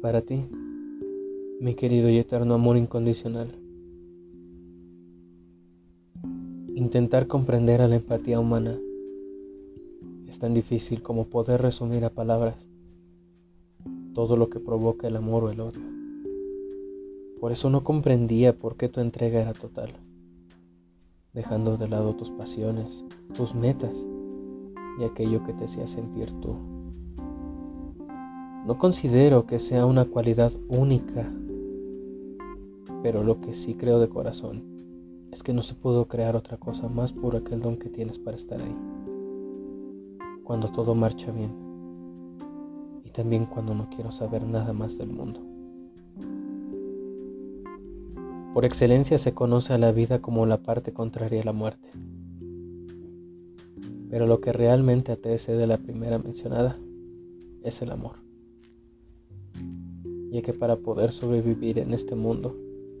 para ti, mi querido y eterno amor incondicional. Intentar comprender a la empatía humana es tan difícil como poder resumir a palabras todo lo que provoca el amor o el odio. Por eso no comprendía por qué tu entrega era total, dejando de lado tus pasiones, tus metas y aquello que te hacía sentir tú. No considero que sea una cualidad única, pero lo que sí creo de corazón es que no se pudo crear otra cosa más pura que el don que tienes para estar ahí. Cuando todo marcha bien. Y también cuando no quiero saber nada más del mundo. Por excelencia se conoce a la vida como la parte contraria a la muerte. Pero lo que realmente antecede la primera mencionada es el amor. Ya que para poder sobrevivir en este mundo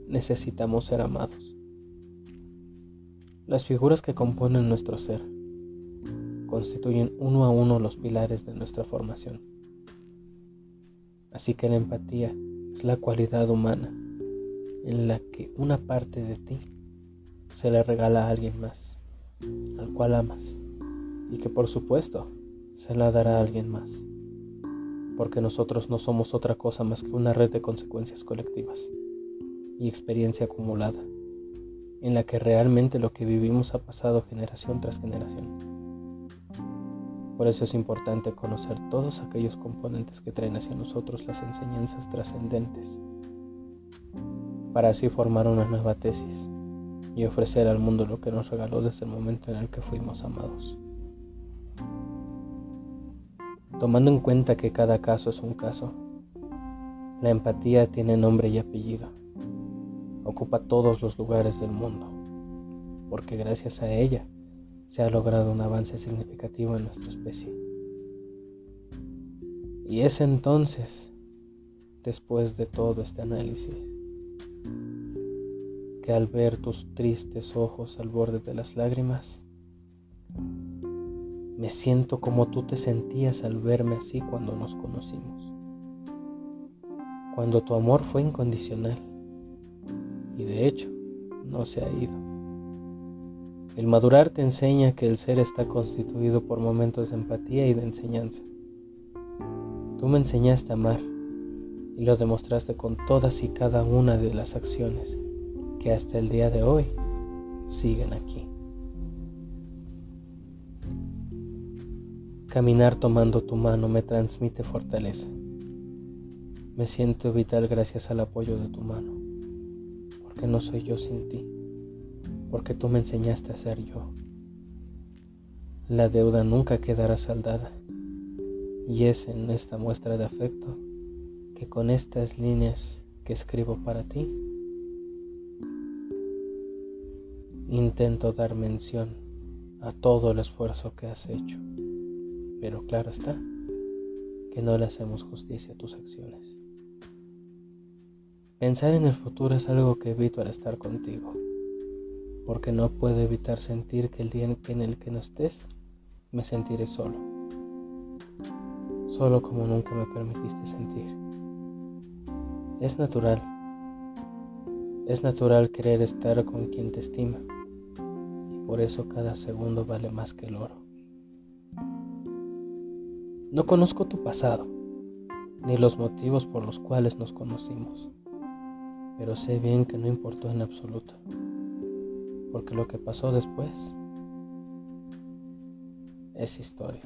necesitamos ser amados las figuras que componen nuestro ser constituyen uno a uno los pilares de nuestra formación. Así que la empatía es la cualidad humana en la que una parte de ti se le regala a alguien más, al cual amas, y que por supuesto se la dará a alguien más, porque nosotros no somos otra cosa más que una red de consecuencias colectivas y experiencia acumulada en la que realmente lo que vivimos ha pasado generación tras generación. Por eso es importante conocer todos aquellos componentes que traen hacia nosotros las enseñanzas trascendentes, para así formar una nueva tesis y ofrecer al mundo lo que nos regaló desde el momento en el que fuimos amados. Tomando en cuenta que cada caso es un caso, la empatía tiene nombre y apellido ocupa todos los lugares del mundo, porque gracias a ella se ha logrado un avance significativo en nuestra especie. Y es entonces, después de todo este análisis, que al ver tus tristes ojos al borde de las lágrimas, me siento como tú te sentías al verme así cuando nos conocimos, cuando tu amor fue incondicional y de hecho no se ha ido. El madurar te enseña que el ser está constituido por momentos de empatía y de enseñanza. Tú me enseñaste a amar y lo demostraste con todas y cada una de las acciones que hasta el día de hoy siguen aquí. Caminar tomando tu mano me transmite fortaleza. Me siento vital gracias al apoyo de tu mano que no soy yo sin ti, porque tú me enseñaste a ser yo. La deuda nunca quedará saldada, y es en esta muestra de afecto que con estas líneas que escribo para ti, intento dar mención a todo el esfuerzo que has hecho, pero claro está que no le hacemos justicia a tus acciones. Pensar en el futuro es algo que evito al estar contigo, porque no puedo evitar sentir que el día en el que no estés, me sentiré solo, solo como nunca me permitiste sentir. Es natural, es natural querer estar con quien te estima, y por eso cada segundo vale más que el oro. No conozco tu pasado, ni los motivos por los cuales nos conocimos pero sé bien que no importó en absoluto, porque lo que pasó después es historia.